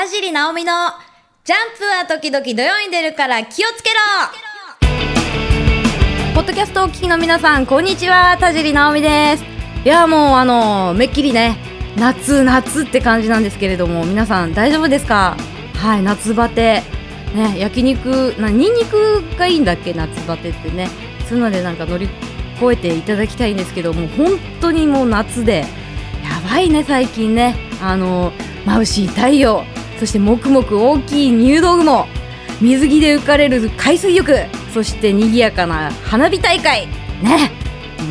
田尻直美のジャンプは時々土曜に出るから気をつけろポッドキャストお聞きの皆さん、こんにちは。田尻直美です。いや、もうあの、めっきりね、夏、夏って感じなんですけれども、皆さん大丈夫ですか？はい、夏バテ。ね、焼肉、な、ニンニクがいいんだっけ？夏バテってね。そういうのでなんか乗り越えていただきたいんですけどもう、本当にもう夏で、やばいね、最近ね。あの、眩しい太陽、そしてもくもく大きい入道雲、水着で浮かれる海水浴、そして賑やかな花火大会。ね。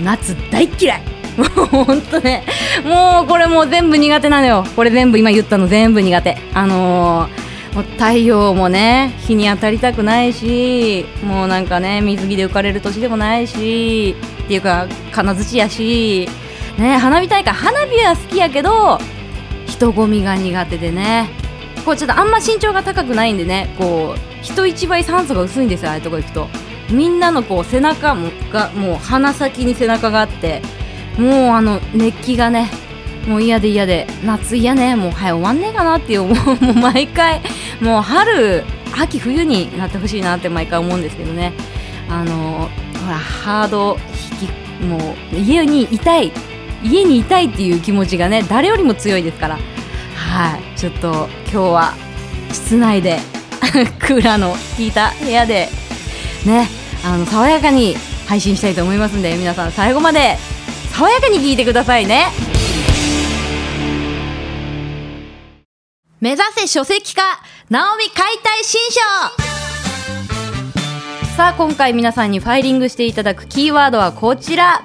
夏大嫌い。もうほんとね、もうこれもう全部苦手なのよ。これ全部今言ったの全部苦手。あのー、もう太陽もね、日に当たりたくないし、もうなんかね、水着で浮かれる年でもないし、っていうか、金槌やし、ね、花火大会、花火は好きやけど、人混みが苦手でね、こうちょっとあんま身長が高くないんでね、こう、人一倍酸素が薄いんですよ、ああいうとこ行くと。みんなのこう背中もが、もう鼻先に背中があって、もうあの熱気がね、もう嫌で嫌で、夏嫌ね、もう早終わんねえかなっていう、もう毎回、もう春、秋、冬になってほしいなって毎回思うんですけどね。あのほら、ハード引き、もう家にいたい、家にいたいっていう気持ちがね、誰よりも強いですから。はい、ちょっと今日は室内で クーラーの効いた部屋でね、あの爽やかに配信したいと思いますんで皆さん最後まで爽やかに聞いてくださいね。目指せ書籍化ナオミ解体新書。さあ今回皆さんにファイリングしていただくキーワードはこちら。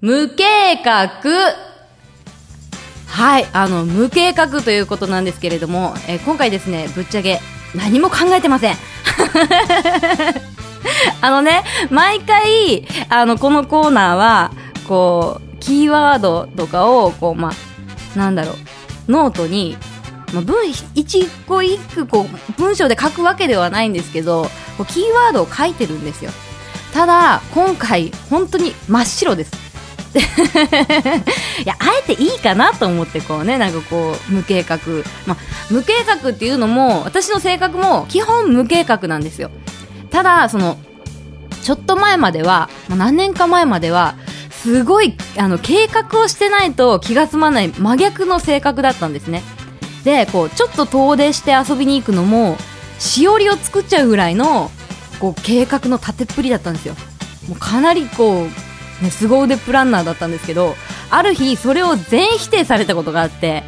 無計画。はい、あの、無計画ということなんですけれども、えー今回ですね、ぶっちゃけ何も考えてません。あのね、毎回、あの、このコーナーは、こう、キーワードとかを、こう、まあ、なんだろう、ノートに、まあ、文、一個一句、こう、文章で書くわけではないんですけど、こうキーワードを書いてるんですよ。ただ、今回、本当に真っ白です。いや、あえていいかなと思って、こうね、なんかこう、無計画。まあ、無計画っていうのも、私の性格も基本無計画なんですよ。ただ、その、ちょっと前までは、何年か前までは、すごい、あの、計画をしてないと気が済まない真逆の性格だったんですね。で、こう、ちょっと遠出して遊びに行くのも、しおりを作っちゃうぐらいの、こう、計画の立てっぷりだったんですよ。もうかなりこう、ね、凄腕プランナーだったんですけど、ある日、それを全否定されたことがあって、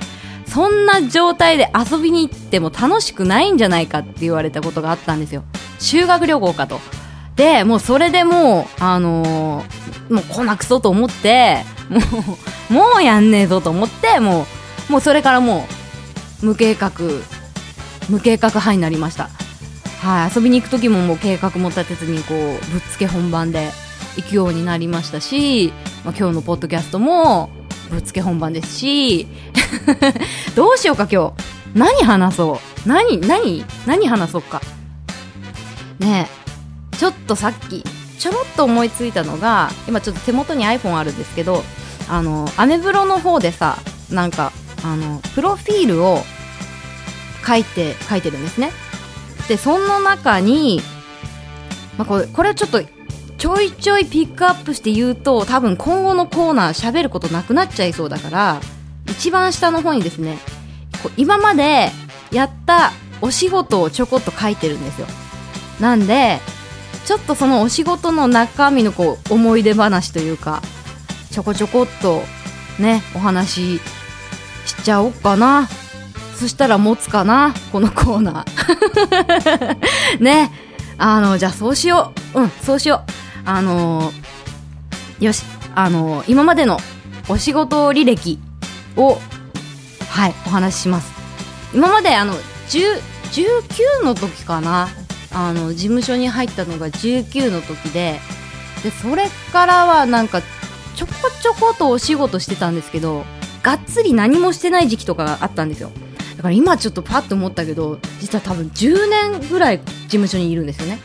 そんな状態で遊びに行っても楽しくないんじゃないかって言われたことがあったんですよ。修学旅行かと。で、もうそれでもう、あのーもう来なくそと思って、もう、もうやんねえぞと思って、もう、もうそれからもう、無計画、無計画派になりました。はい、遊びに行く時ももう計画も立てずにこうぶっつけ本番で行くようになりましたし、まあ、今日のポッドキャストもぶっつけ本番ですし どうしようか今日。何話そう。何何？何話そうか。ねえ。ちょっとさっきちょろっと思いついたのが今ちょっと手元に iPhone あるんですけどあのアメブロの方でさなんかあのプロフィールを書いて書いてるんですね。でその中に、まあ、これこれちょっとちょいちょいピックアップして言うと多分今後のコーナー喋ることなくなっちゃいそうだから一番下の方にですねこう今までやったお仕事をちょこっと書いてるんですよ。なんでちょっとそのお仕事の中身のこう思い出話というかちょこちょこっとねお話ししちゃおうかな。そしたら持つかなこのコーナー。ね。あのじゃあそうしよう。うんそうしよう。あのよしあの今までのお仕事履歴をはいお話しします。今まであの10 19の時かな？あの事務所に入ったのが19の時ででそれからはなんかちょこちょことお仕事してたんですけどがっつり何もしてない時期とかがあったんですよ。だから今ちょっとパッと思ったけど実は多分10年ぐらい事務所にいるんですよね。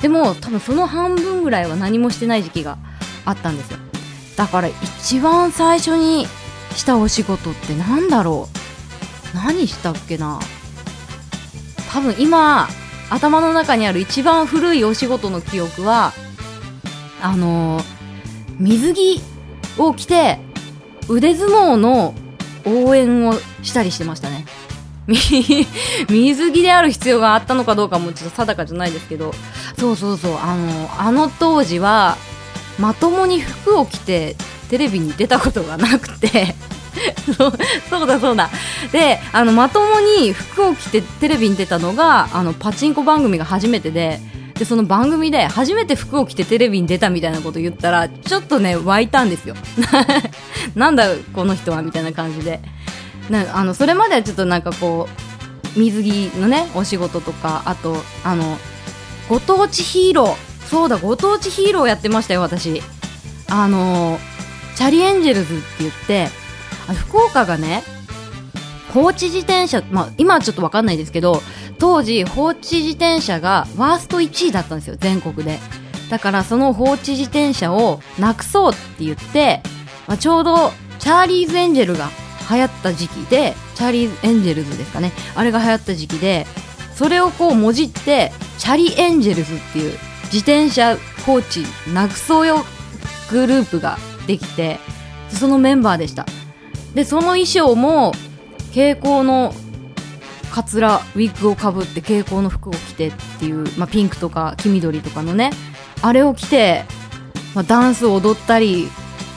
でも多分その半分ぐらいは何もしてない時期があったんですよ。だから一番最初にしたお仕事ってなんだろう。何したっけな。多分今頭の中にある一番古いお仕事の記憶はあのー、水着を着て腕相撲の応援をしたりしてましたね。水着である必要があったのかどうかもちょっと定かじゃないですけど。そうそうそう。あのあの当時はまともに服を着てテレビに出たことがなくて。そうそうだそうだ。であのまともに服を着てテレビに出たのがあのパチンコ番組が初めてで。でその番組で初めて服を着てテレビに出たみたいなこと言ったらちょっとね湧いたんですよ。なんだこの人はみたいな感じで。なあのそれまではちょっとなんかこう水着のねお仕事とかあとあのご当地ヒーローそうだご当地ヒーローやってましたよ私。あのチャリエンジェルズって言って福岡がね放置自転車、まあ、今はちょっと分かんないですけど当時放置自転車がワースト1位だったんですよ全国で。だからその放置自転車をなくそうって言って、まあ、ちょうどチャーリーズ・エンジェルが流行った時期でチャーリーズ・エンジェルズですかねあれが流行った時期でそれをこうもじってチャリエンジェルズっていう自転車放置なくそうよグループができてそのメンバーでした。でその衣装も蛍光のカツラウィッグをかぶって蛍光の服を着てっていう、まあ、ピンクとか黄緑とかのねあれを着て、まあ、ダンスを踊ったり、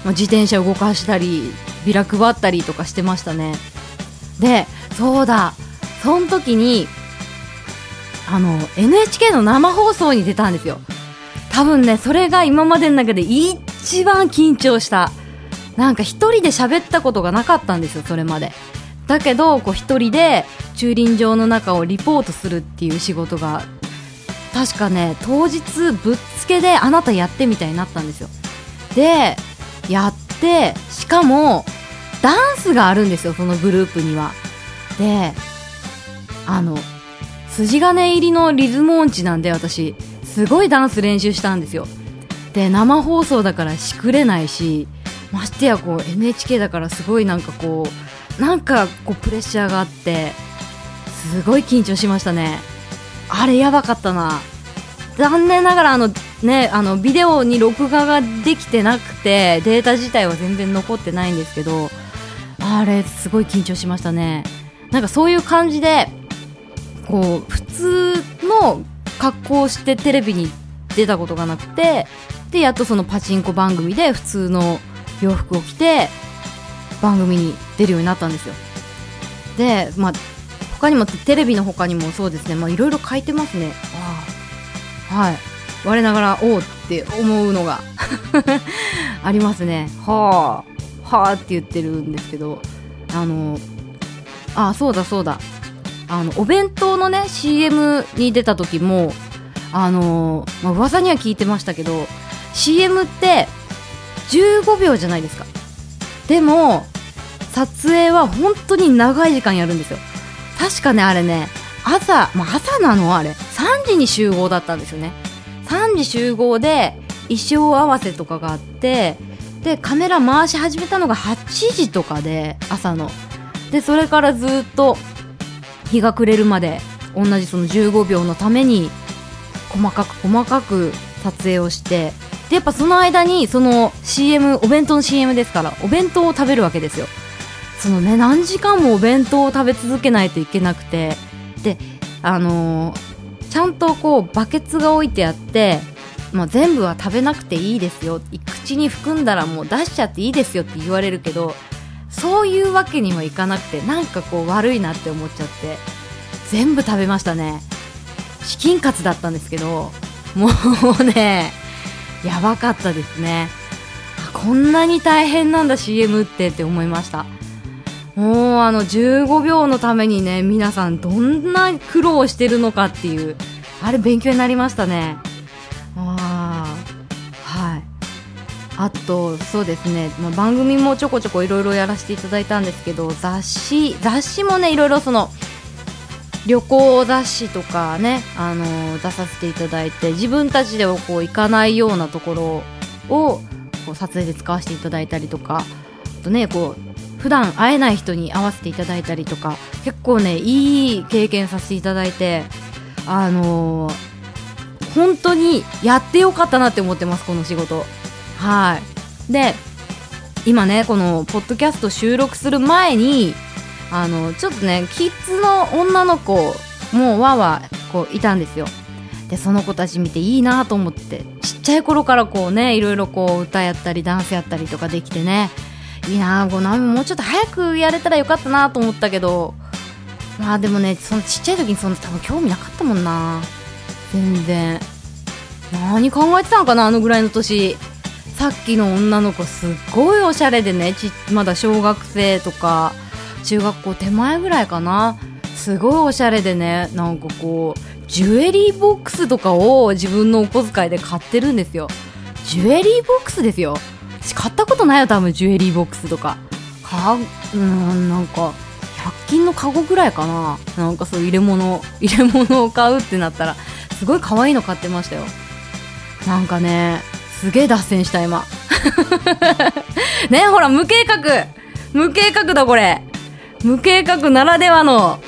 まあ、自転車を動かしたりビラ配ったりとかしてましたね。でそうだその時にあの NHK の生放送に出たんですよ。多分ねそれが今までの中で一番緊張した。なんか一人で喋ったことがなかったんですよそれまで。だけどこう一人で駐輪場の中をリポートするっていう仕事が確かね当日ぶっつけであなたやってみたいになったんですよ。でやってしかもダンスがあるんですよそのグループには。であの筋金入りのリズム音痴なんで私すごいダンス練習したんですよ。で生放送だからしくれないしましてやこう NHK だからすごいなんかこうなんかこうプレッシャーがあってすごい緊張しましたね。あれやばかったな。残念ながらあのねあのビデオに録画ができてなくてデータ自体は全然残ってないんですけどあれすごい緊張しましたね。なんかそういう感じでこう普通の格好をしてテレビに出たことがなくてでやっとそのパチンコ番組で普通の洋服を着て番組に出るようになったんですよ。でまあ他にもテレビの他にもそうですね。まあいろいろ書いてますね。ああはい。我ながらおおって思うのが ありますね。はあ。はあって言ってるんですけどあのああそうだそうだ。あのお弁当のね CM に出た時もあのまあ、噂には聞いてましたけど CM って15秒じゃないですか。でも撮影は本当に長い時間やるんですよ。確かねあれね朝、まあ、朝なのあれ。3時に集合だったんですよね。3時集合で衣装合わせとかがあってでカメラ回し始めたのが8時とかで朝の。でそれからずっと日が暮れるまで同じその15秒のために細かく細かく撮影をしてでやっぱその間にその CM お弁当の CM ですからお弁当を食べるわけですよ。そのね何時間もお弁当を食べ続けないといけなくてであのー、ちゃんとこうバケツが置いてあってまあ、全部は食べなくていいですよ。口に含んだらもう出しちゃっていいですよって言われるけどそういうわけにもいかなくてなんかこう悪いなって思っちゃって全部食べましたね。チキンカツだったんですけどもうねやばかったですね。こんなに大変なんだ CM ってって思いました。もうあの15秒のためにね皆さんどんな苦労してるのかっていうあれ勉強になりましたね。あとそうですね、まあ、番組もちょこちょこいろいろやらせていただいたんですけど雑誌雑誌もねいろいろその旅行雑誌とかね、あのー、出させていただいて自分たちではこう行かないようなところをこう撮影で使わせていただいたりとかあとねこう普段会えない人に会わせていただいたりとか結構ねいい経験させていただいてあのー、本当にやってよかったなって思ってますこの仕事。はい。で今ねこのポッドキャスト収録する前にあのちょっとねキッズの女の子もわわこういたんですよ。でその子たち見ていいなと思ってちっちゃい頃からこうねいろいろこう歌やったりダンスやったりとかできてねいいなこうもうちょっと早くやれたらよかったなと思ったけどまあでもねそのちっちゃい時にそんな多分興味なかったもんな。全然。何考えてたのかなあのぐらいの年。さっきの女の子すっごいおしゃれでねちまだ小学生とか中学校手前ぐらいかな。すごいおしゃれでねなんかこうジュエリーボックスとかを自分のお小遣いで買ってるんですよ。ジュエリーボックスですよ。私買ったことないよ多分ジュエリーボックスとか。かうんなんか100均のカゴぐらいかな。なんかそう入れ物 入れ物を買うってなったらすごい可愛いの買ってましたよ。なんかねすげえ脱線した今。ねほら無計画。無計画だこれ。無計画ならではの。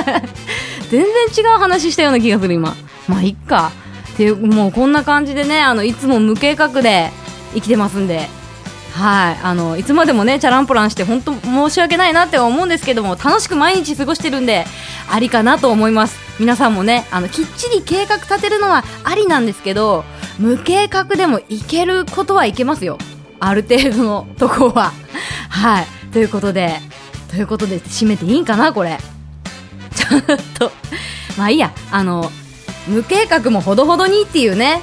全然違う話したような気がする今。まあいっか。っていうもうこんな感じでねあのいつも無計画で生きてますんで。はい。あのいつまでもねチャランポランして本当申し訳ないなって思うんですけども楽しく毎日過ごしてるんでありかなと思います。皆さんもねあのきっちり計画立てるのはありなんですけど無計画でもいけることはいけますよ。ある程度のとこは。はい。ということでということで締めていいんかなこれ。ちょっとまあいいや。あの無計画もほどほどにっていうね。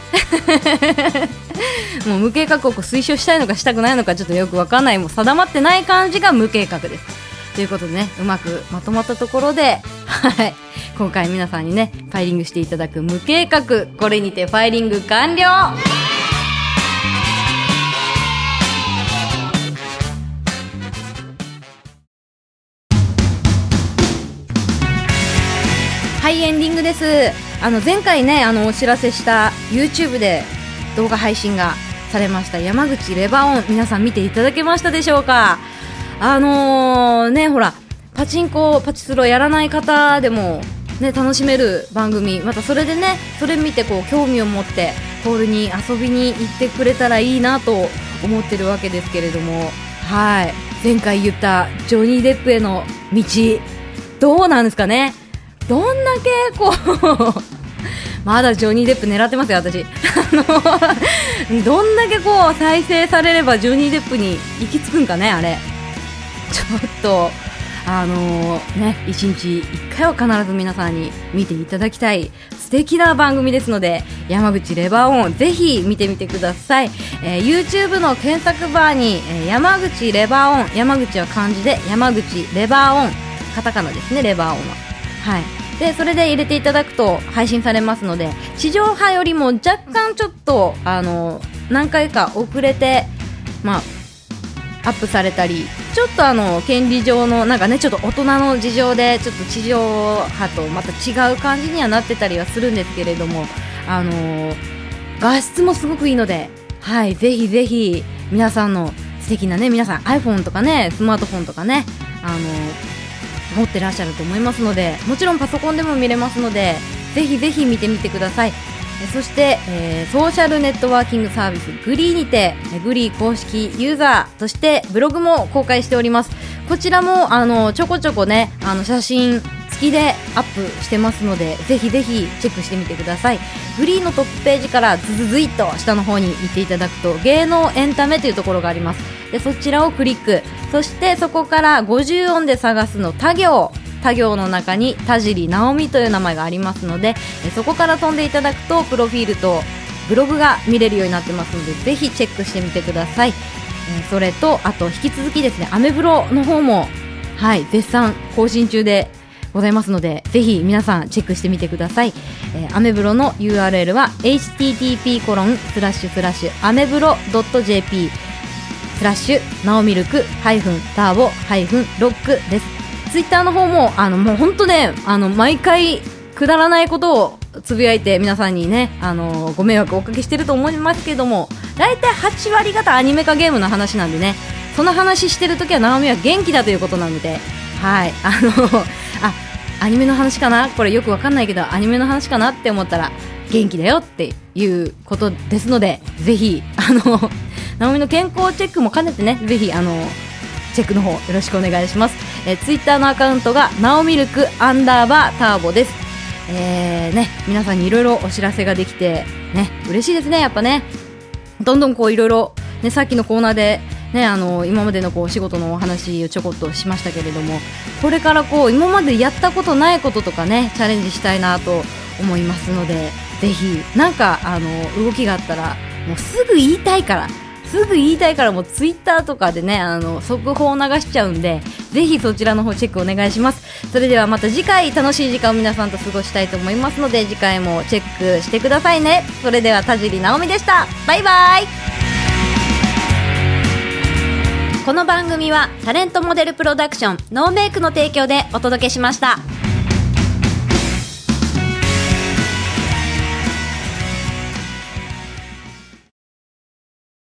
もう無計画を推奨したいのかしたくないのかちょっとよくわかんないもう定まってない感じが無計画です。ということでねうまくまとまったところではい。今回皆さんにねファイリングしていただく無計画これにてファイリング完了。はいエンディングです。あの前回ねあのお知らせした YouTube で動画配信がされました山口レバオン。皆さん見ていただけましたでしょうか？あのー、ねほらパチンコパチスロやらない方でもね楽しめる番組またそれでねそれ見てこう興味を持ってホールに遊びに行ってくれたらいいなと思ってるわけですけれどもはい前回言ったジョニー・デップへの道どうなんですかね？どんだけこう まだジョニー・デップ狙ってますよ、私。どんだけこう再生されればジョニー・デップに行き着くんかね、あれ。ちょっと、あのー、ね、一日一回は必ず皆さんに見ていただきたい素敵な番組ですので、山口レバーオン、ぜひ見てみてください。えー、YouTube の検索バーに、えー、山口レバーオン、山口は漢字で山口レバーオン、カタカナですね、レバーオンは。はい。でそれで入れていただくと配信されますので地上波よりも若干ちょっとあの何回か遅れてまあアップされたりちょっとあの権利上のなんかねちょっと大人の事情でちょっと地上波とまた違う感じにはなってたりはするんですけれどもあの画質もすごくいいのではいぜひぜひ皆さんの素敵なね皆さん iPhone とかねスマートフォンとかねあの持ってらっしゃると思いますのでもちろんパソコンでも見れますのでぜひぜひ見てみてください。そして、えー、ソーシャルネットワーキングサービスグリーにてグリー公式ユーザーとしてブログも公開しております。こちらもあのちょこちょこねあの写真付きでアップしてますのでぜひぜひチェックしてみてください。グリーのトップページからズズズイっと下の方に行っていただくと芸能エンタメというところがあります。でそちらをクリック。そしてそこから50音で探すのた行。他行の中に田尻直美という名前がありますのでそこから飛んでいただくとプロフィールとブログが見れるようになってますのでぜひチェックしてみてください、えそれとあと引き続きですねアメブロの方もはい絶賛更新中でございますのでぜひ皆さんチェックしてみてください、えー、アメブロの URL は http コロンスラッシュスラッシュアメブロ .jp スラッシュナオミルクハイフンターボハイフンロックです。ツイッターの方もあのもう本当ねあの毎回くだらないことをつぶやいて皆さんにねあのご迷惑をおかけしてると思いますけども大体8割方アニメ化ゲームの話なんでねその話してる時は直美は元気だということなのではいあのあアニメの話かな？これよくわかんないけどアニメの話かなって思ったら元気だよっていうことですのでぜひあの直美の健康チェックも兼ねてねぜひあのチェックの方よろしくお願いします、えー、ツイッターのアカウントがなおミルクアンダーバーターボですえーね、皆さんにいろいろお知らせができて、ね、嬉しいですね、やっぱね。どんどんこういろいろ、ね、さっきのコーナーで、ね、あの、今までのこうお仕事のお話をちょこっとしましたけれども、これからこう、今までやったことないこととかね、チャレンジしたいなと思いますので、ぜひ、なんか、あの、動きがあったら、もうすぐ言いたいから、すぐ言いたいからもうツイッターとかでねあの速報を流しちゃうんでぜひそちらの方チェックお願いします。それではまた次回楽しい時間を皆さんと過ごしたいと思いますので次回もチェックしてくださいね。それでは田尻直美でした。バイバイ。この番組はタレントモデルプロダクションノーメイクの提供でお届けしました。